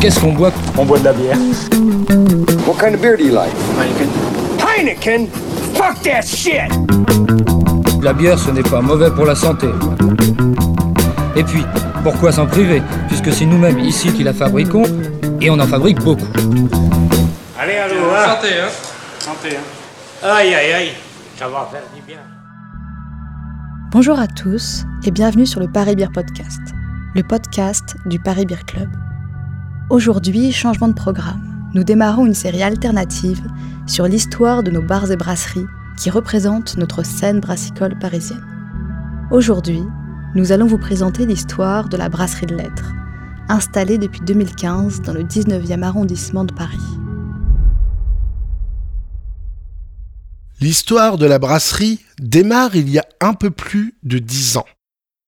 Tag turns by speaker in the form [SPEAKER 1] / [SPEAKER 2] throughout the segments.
[SPEAKER 1] Qu'est-ce qu'on boit?
[SPEAKER 2] On boit de la bière.
[SPEAKER 3] What kind of beer do you like?
[SPEAKER 4] Heineken? Fuck that shit!
[SPEAKER 1] La bière, ce n'est pas mauvais pour la santé. Et puis, pourquoi s'en priver? Puisque c'est nous-mêmes ici qui la fabriquons, et on en fabrique beaucoup.
[SPEAKER 2] Allez, allô, hein?
[SPEAKER 5] Santé, hein?
[SPEAKER 2] Santé, hein Aïe, aïe, aïe, ça va faire du bien.
[SPEAKER 6] Bonjour à tous et bienvenue sur le Paris Beer Podcast, le podcast du Paris Beer Club. Aujourd'hui, changement de programme. Nous démarrons une série alternative sur l'histoire de nos bars et brasseries qui représentent notre scène brassicole parisienne. Aujourd'hui, nous allons vous présenter l'histoire de la brasserie de lettres, installée depuis 2015 dans le 19e arrondissement de Paris.
[SPEAKER 7] L'histoire de la brasserie démarre il y a un peu plus de dix ans,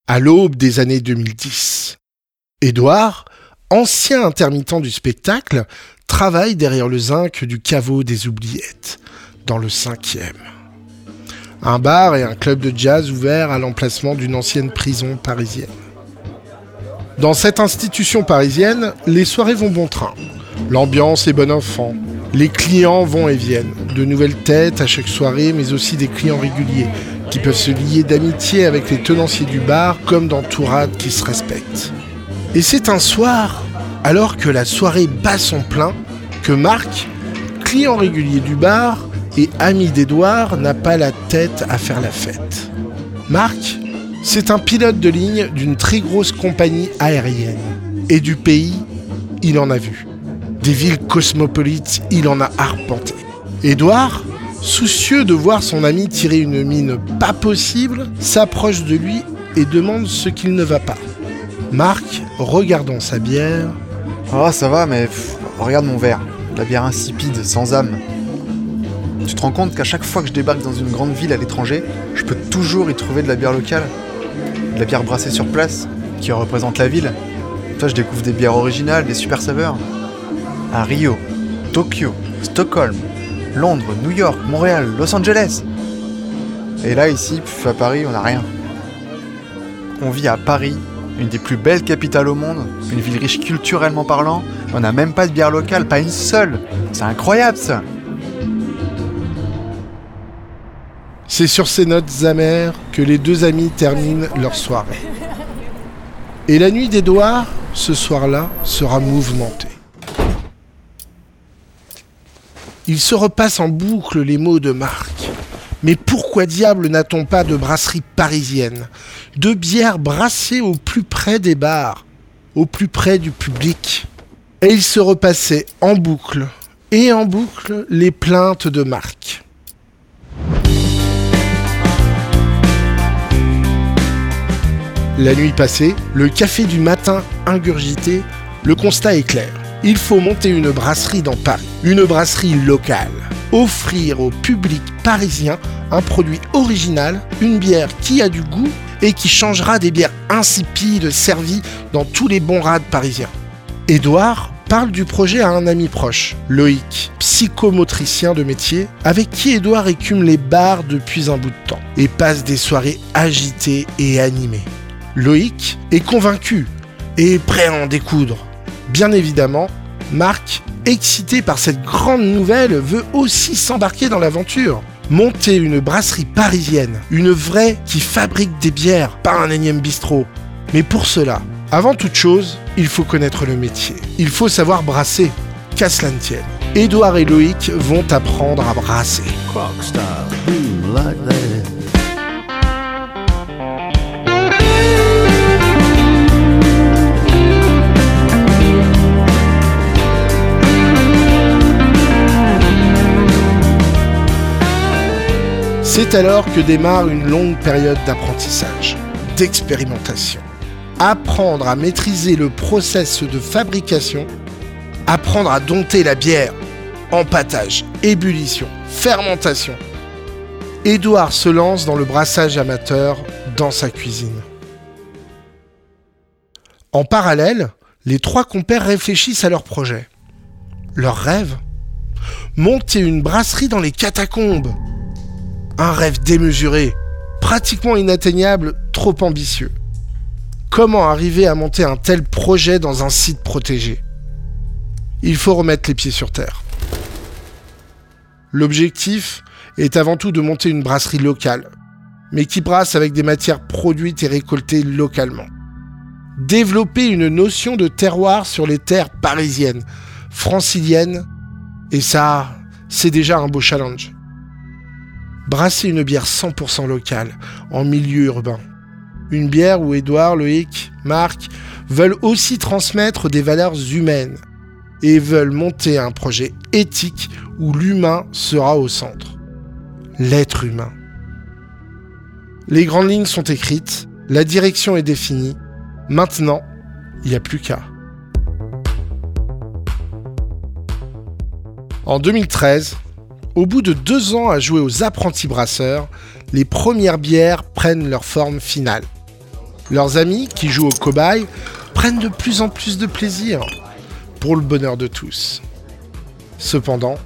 [SPEAKER 7] à l'aube des années 2010. Édouard, ancien intermittent du spectacle, travaille derrière le zinc du caveau des oubliettes, dans le cinquième. Un bar et un club de jazz ouvert à l'emplacement d'une ancienne prison parisienne. Dans cette institution parisienne, les soirées vont bon train. L'ambiance est bon enfant. Les clients vont et viennent. De nouvelles têtes à chaque soirée, mais aussi des clients réguliers qui peuvent se lier d'amitié avec les tenanciers du bar comme dans Tourade qui se respectent. Et c'est un soir, alors que la soirée bat son plein, que Marc, client régulier du bar et ami d'Edouard, n'a pas la tête à faire la fête. Marc, c'est un pilote de ligne d'une très grosse compagnie aérienne. Et du pays, il en a vu. Des villes cosmopolites, il en a arpenté. Édouard, soucieux de voir son ami tirer une mine pas possible, s'approche de lui et demande ce qu'il ne va pas. Marc, regardant sa bière,
[SPEAKER 8] Oh, ça va, mais regarde mon verre. La bière insipide, sans âme. Tu te rends compte qu'à chaque fois que je débarque dans une grande ville à l'étranger, je peux toujours y trouver de la bière locale De la bière brassée sur place, qui représente la ville. Toi, je découvre des bières originales, des super saveurs. À Rio, Tokyo, Stockholm, Londres, New York, Montréal, Los Angeles. Et là, ici, à Paris, on n'a rien. On vit à Paris, une des plus belles capitales au monde, une ville riche culturellement parlant. On n'a même pas de bière locale, pas une seule. C'est incroyable ça.
[SPEAKER 7] c'est sur ces notes amères que les deux amis terminent leur soirée. Et la nuit d'Édouard, ce soir-là, sera mouvementée. Il se repasse en boucle les mots de Marc. Mais pourquoi diable n'a-t-on pas de brasserie parisienne De bières brassées au plus près des bars, au plus près du public? Et il se repassait en boucle et en boucle les plaintes de Marc. La nuit passée, le café du matin ingurgité, le constat est clair. Il faut monter une brasserie dans Paris, une brasserie locale. Offrir au public parisien un produit original, une bière qui a du goût et qui changera des bières insipides servies dans tous les bons rades parisiens. Édouard parle du projet à un ami proche, Loïc, psychomotricien de métier, avec qui Édouard écume les bars depuis un bout de temps et passe des soirées agitées et animées. Loïc est convaincu et prêt à en découdre. Bien évidemment, Marc, excité par cette grande nouvelle, veut aussi s'embarquer dans l'aventure. Monter une brasserie parisienne, une vraie qui fabrique des bières, pas un énième bistrot. Mais pour cela, avant toute chose, il faut connaître le métier. Il faut savoir brasser, qu'à cela ne tienne. Édouard et Loïc vont apprendre à brasser. C'est alors que démarre une longue période d'apprentissage, d'expérimentation. Apprendre à maîtriser le process de fabrication Apprendre à dompter la bière. Empâtage, ébullition, fermentation. Édouard se lance dans le brassage amateur dans sa cuisine. En parallèle, les trois compères réfléchissent à leur projet. Leur rêve? Monter une brasserie dans les catacombes. Un rêve démesuré, pratiquement inatteignable, trop ambitieux. Comment arriver à monter un tel projet dans un site protégé? Il faut remettre les pieds sur terre. L'objectif est avant tout de monter une brasserie locale, mais qui brasse avec des matières produites et récoltées localement. Développer une notion de terroir sur les terres parisiennes, franciliennes, et ça, c'est déjà un beau challenge. Brasser une bière 100% locale, en milieu urbain. Une bière où Édouard, Loïc, Marc veulent aussi transmettre des valeurs humaines et veulent monter un projet éthique où l'humain sera au centre. L'être humain. Les grandes lignes sont écrites, la direction est définie. Maintenant, il n'y a plus qu'à. En 2013, au bout de deux ans à jouer aux apprentis brasseurs, les premières bières prennent leur forme finale. Leurs amis, qui jouent au cobaye, prennent de plus en plus de plaisir, pour le bonheur de tous. Cependant,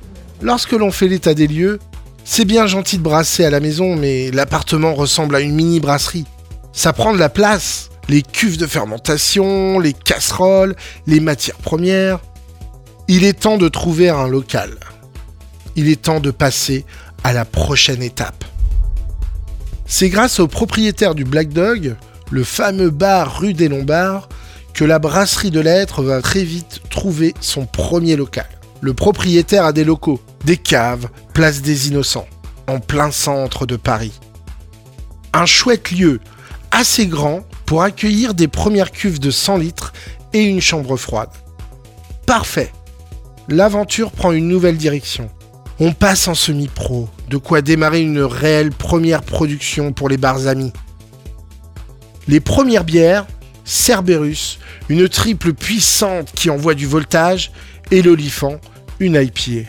[SPEAKER 7] lorsque l'on fait l'état des lieux, c'est bien gentil de brasser à la maison, mais l'appartement ressemble à une mini brasserie. Ça prend de la place. Les cuves de fermentation, les casseroles, les matières premières. Il est temps de trouver un local. Il est temps de passer à la prochaine étape. C'est grâce au propriétaire du Black Dog, le fameux bar rue des Lombards, que la brasserie de lettres va très vite trouver son premier local. Le propriétaire a des locaux, des caves, place des Innocents, en plein centre de Paris. Un chouette lieu, assez grand pour accueillir des premières cuves de 100 litres et une chambre froide. Parfait. L'aventure prend une nouvelle direction. On passe en semi-pro, de quoi démarrer une réelle première production pour les bars amis. Les premières bières, Cerberus, une triple puissante qui envoie du voltage, et l'olifant, une IPA.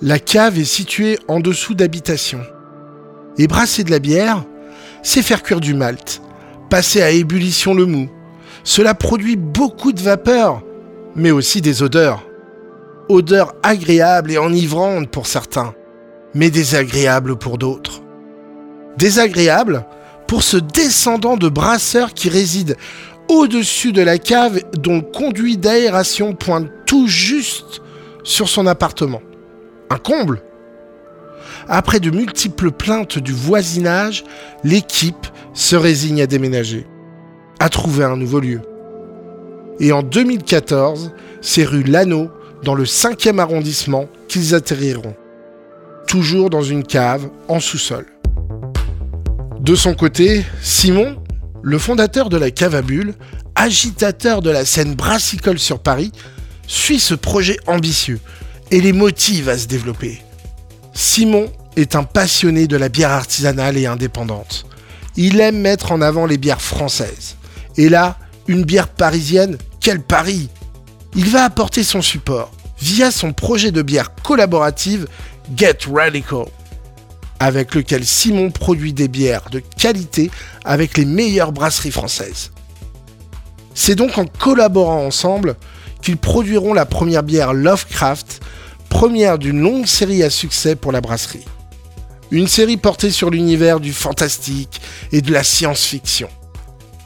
[SPEAKER 7] La cave est située en dessous d'habitation. Et brasser de la bière, c'est faire cuire du malt, passer à ébullition le mou. Cela produit beaucoup de vapeur, mais aussi des odeurs. Odeurs agréables et enivrantes pour certains, mais désagréables pour d'autres. Désagréables pour ce descendant de brasseur qui réside au-dessus de la cave dont le conduit d'aération pointe tout juste sur son appartement. Un comble Après de multiples plaintes du voisinage, l'équipe se résigne à déménager, à trouver un nouveau lieu. Et en 2014, c'est rue Lano, dans le 5e arrondissement, qu'ils atterriront. Toujours dans une cave en sous-sol. De son côté, Simon, le fondateur de la cave à bulles, agitateur de la scène brassicole sur Paris, suit ce projet ambitieux et les motive à se développer. Simon est un passionné de la bière artisanale et indépendante. Il aime mettre en avant les bières françaises. Et là, une bière parisienne, quel pari Il va apporter son support via son projet de bière collaborative Get Radical, avec lequel Simon produit des bières de qualité avec les meilleures brasseries françaises. C'est donc en collaborant ensemble qu'ils produiront la première bière Lovecraft, première d'une longue série à succès pour la brasserie. Une série portée sur l'univers du fantastique et de la science-fiction.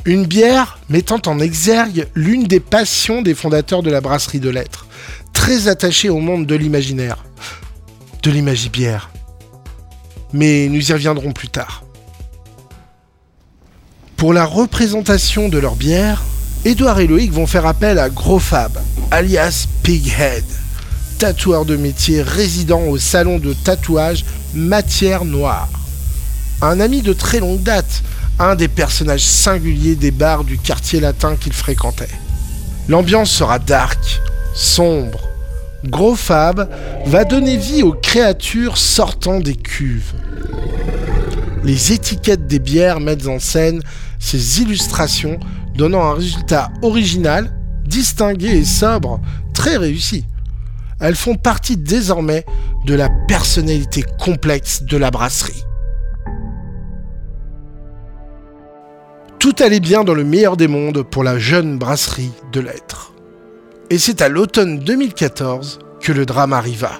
[SPEAKER 7] Une bière mettant en exergue l'une des passions des fondateurs de la brasserie de lettres, très attachés au monde de l'imaginaire, de l'imagibière. Mais nous y reviendrons plus tard. Pour la représentation de leur bière, Edouard et Loïc vont faire appel à Gros Fab, alias Pighead, tatoueur de métier résident au salon de tatouage Matière Noire. Un ami de très longue date, un des personnages singuliers des bars du quartier latin qu'il fréquentait. L'ambiance sera dark, sombre. Gros Fab va donner vie aux créatures sortant des cuves. Les étiquettes des bières mettent en scène ces illustrations, donnant un résultat original, distingué et sobre, très réussi. Elles font partie désormais de la personnalité complexe de la brasserie. Tout allait bien dans le meilleur des mondes pour la jeune brasserie de l'être. Et c'est à l'automne 2014 que le drame arriva.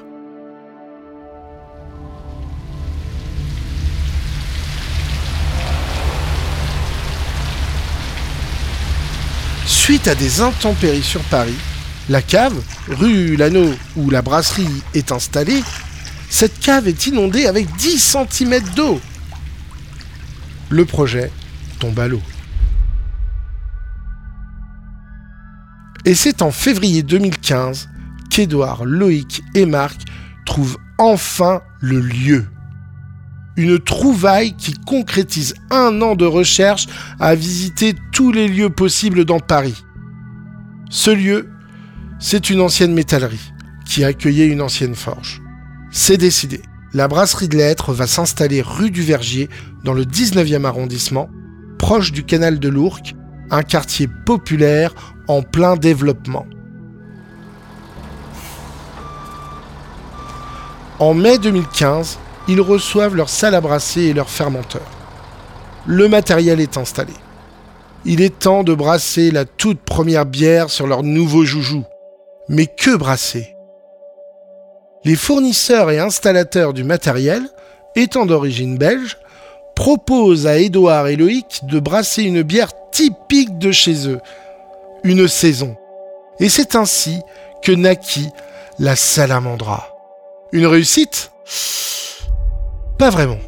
[SPEAKER 7] Suite à des intempéries sur Paris, la cave, rue Lano où la brasserie est installée, cette cave est inondée avec 10 cm d'eau. Le projet tombe à l'eau. Et c'est en février 2015 qu'Edouard, Loïc et Marc trouvent enfin le lieu. Une trouvaille qui concrétise un an de recherche à visiter tous les lieux possibles dans Paris. Ce lieu, c'est une ancienne métallerie qui accueillait une ancienne forge. C'est décidé. La brasserie de lettres va s'installer rue du Vergier dans le 19e arrondissement, proche du canal de l'Ourcq, un quartier populaire en plein développement. En mai 2015, ils reçoivent leur salle à brasser et leur fermenteur. Le matériel est installé. Il est temps de brasser la toute première bière sur leur nouveau joujou. Mais que brasser Les fournisseurs et installateurs du matériel, étant d'origine belge, proposent à Édouard et Loïc de brasser une bière typique de chez eux, une saison. Et c'est ainsi que naquit la salamandra. Une réussite? Pas vraiment.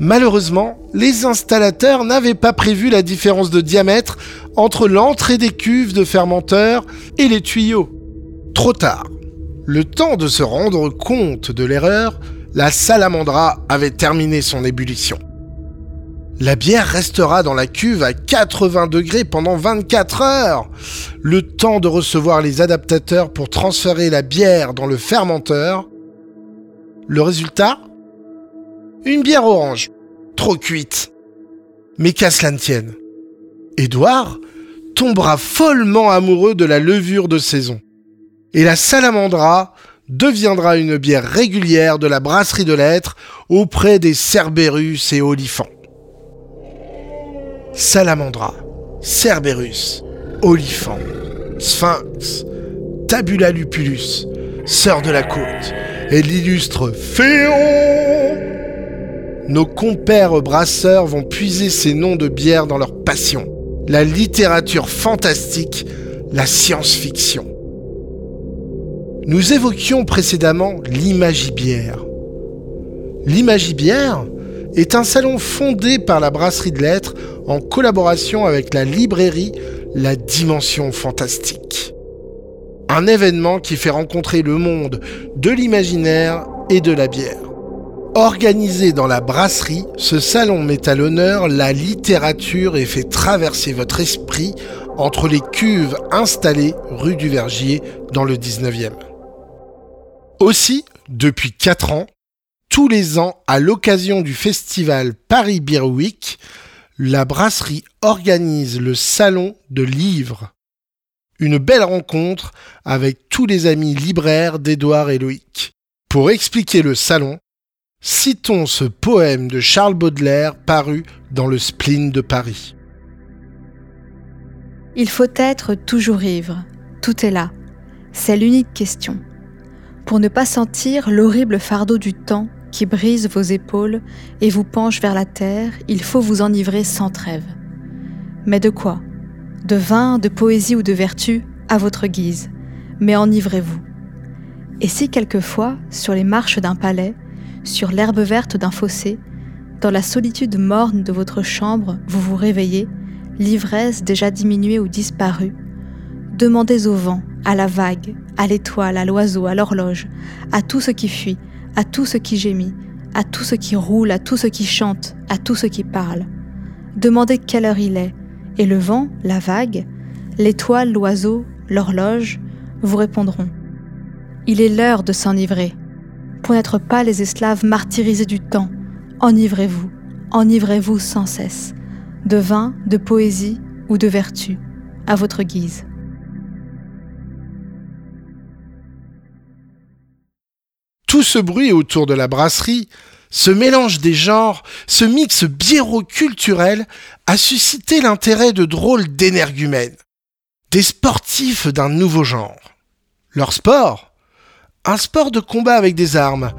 [SPEAKER 7] Malheureusement, les installateurs n'avaient pas prévu la différence de diamètre entre l'entrée des cuves de fermenteurs et les tuyaux. Trop tard. Le temps de se rendre compte de l'erreur, la salamandra avait terminé son ébullition. La bière restera dans la cuve à 80 degrés pendant 24 heures. Le temps de recevoir les adaptateurs pour transférer la bière dans le fermenteur. Le résultat? Une bière orange. Trop cuite. Mais qu'à cela ne tienne. Édouard tombera follement amoureux de la levure de saison. Et la salamandra deviendra une bière régulière de la brasserie de lettres auprès des Cerberus et Olifants. Salamandra, Cerberus, Oliphant, Sphinx, Tabula lupulus, sœur de la côte, et l'illustre Féon. Nos compères brasseurs vont puiser ces noms de bières dans leur passion, la littérature fantastique, la science-fiction. Nous évoquions précédemment l'imagibière. L'imagibière est un salon fondé par la brasserie de lettres en collaboration avec la librairie La Dimension Fantastique. Un événement qui fait rencontrer le monde de l'imaginaire et de la bière. Organisé dans la brasserie, ce salon met à l'honneur la littérature et fait traverser votre esprit entre les cuves installées rue du Vergier dans le 19e. Aussi, depuis 4 ans, tous les ans, à l'occasion du festival Paris Beer Week, la brasserie organise le salon de livres. Une belle rencontre avec tous les amis libraires d'Édouard et. Pour expliquer le salon, citons ce poème de Charles Baudelaire paru dans le spleen de Paris.
[SPEAKER 6] Il faut être toujours ivre, tout est là. C'est l'unique question. Pour ne pas sentir l'horrible fardeau du temps qui brise vos épaules et vous penche vers la terre, il faut vous enivrer sans trêve. Mais de quoi? De vin, de poésie ou de vertu, à votre guise. Mais enivrez-vous. Et si quelquefois, sur les marches d'un palais, sur l'herbe verte d'un fossé, dans la solitude morne de votre chambre, vous vous réveillez, l'ivresse déjà diminuée ou disparue, demandez au vent, à la vague, à l'étoile, à l'oiseau, à l'horloge, à tout ce qui fuit, à tout ce qui gémit, à tout ce qui roule, à tout ce qui chante, à tout ce qui parle. Demandez quelle heure il est, et le vent, la vague, l'étoile, l'oiseau, l'horloge vous répondront. Il est l'heure de s'enivrer. Pour n'être pas les esclaves martyrisés du temps, enivrez-vous, enivrez-vous sans cesse, de vin, de poésie ou de vertu, à votre guise.
[SPEAKER 7] Tout ce bruit autour de la brasserie, ce mélange des genres, ce mix biéro-culturel a suscité l'intérêt de drôles d'énergumènes, des sportifs d'un nouveau genre. Leur sport Un sport de combat avec des armes,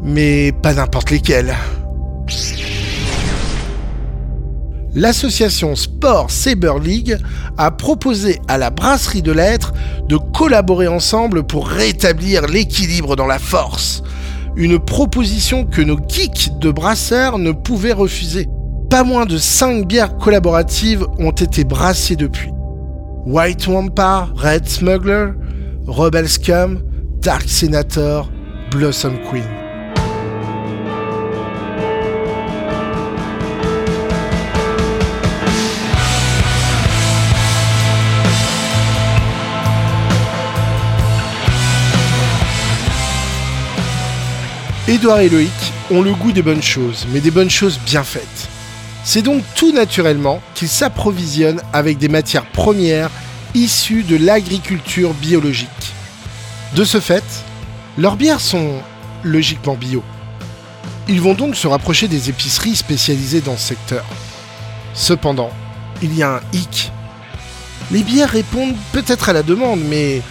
[SPEAKER 7] mais pas n'importe lesquelles. L'association Sport Saber League a proposé à la brasserie de lettres de collaborer ensemble pour rétablir l'équilibre dans la force. Une proposition que nos geeks de brasseurs ne pouvaient refuser. Pas moins de 5 bières collaboratives ont été brassées depuis. White Wampa, Red Smuggler, Rebel Scum, Dark Senator, Blossom Queen. Édouard et Loïc ont le goût des bonnes choses, mais des bonnes choses bien faites. C'est donc tout naturellement qu'ils s'approvisionnent avec des matières premières issues de l'agriculture biologique. De ce fait, leurs bières sont logiquement bio. Ils vont donc se rapprocher des épiceries spécialisées dans ce secteur. Cependant, il y a un hic. Les bières répondent peut-être à la demande, mais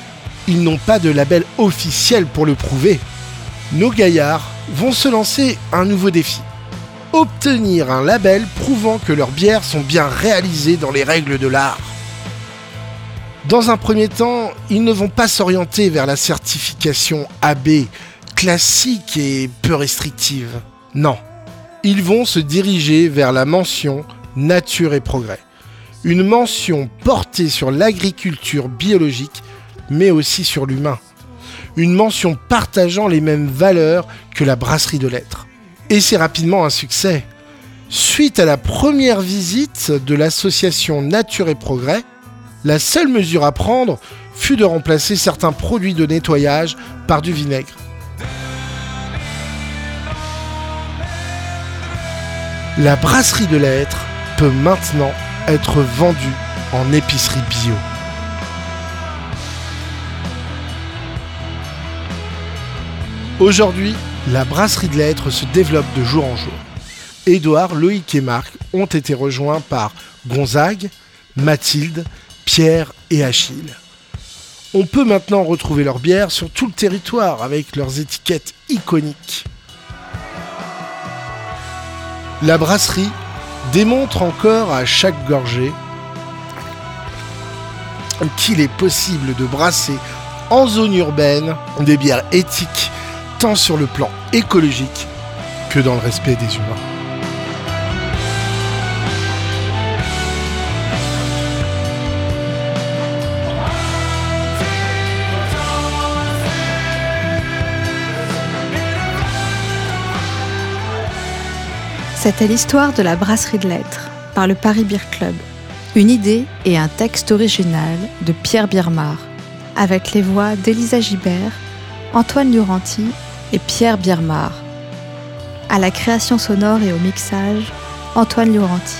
[SPEAKER 7] ils n'ont pas de label officiel pour le prouver nos gaillards vont se lancer un nouveau défi. Obtenir un label prouvant que leurs bières sont bien réalisées dans les règles de l'art. Dans un premier temps, ils ne vont pas s'orienter vers la certification AB, classique et peu restrictive. Non, ils vont se diriger vers la mention Nature et Progrès. Une mention portée sur l'agriculture biologique, mais aussi sur l'humain une mention partageant les mêmes valeurs que la brasserie de lettres. Et c'est rapidement un succès. Suite à la première visite de l'association Nature et Progrès, la seule mesure à prendre fut de remplacer certains produits de nettoyage par du vinaigre. La brasserie de lettres peut maintenant être vendue en épicerie bio. Aujourd'hui, la brasserie de lettres se développe de jour en jour. Édouard, Loïc et Marc ont été rejoints par Gonzague, Mathilde, Pierre et Achille. On peut maintenant retrouver leurs bières sur tout le territoire avec leurs étiquettes iconiques. La brasserie démontre encore à chaque gorgée qu'il est possible de brasser en zone urbaine des bières éthiques tant sur le plan écologique que dans le respect des humains.
[SPEAKER 6] C'était l'histoire de la brasserie de lettres par le Paris Beer Club. Une idée et un texte original de Pierre Birmar, avec les voix d'Elisa Gibert, Antoine Duranti et Pierre Birmar. À la création sonore et au mixage, Antoine Luranti.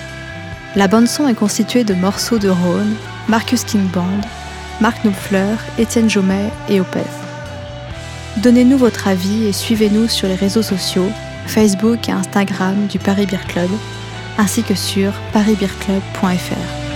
[SPEAKER 6] La bande-son est constituée de morceaux de Rhône, Marcus King Band, Marc Knopfler, Étienne Jomet et Opeth. Donnez-nous votre avis et suivez-nous sur les réseaux sociaux, Facebook et Instagram du Paris Beer Club, ainsi que sur parisbeerclub.fr.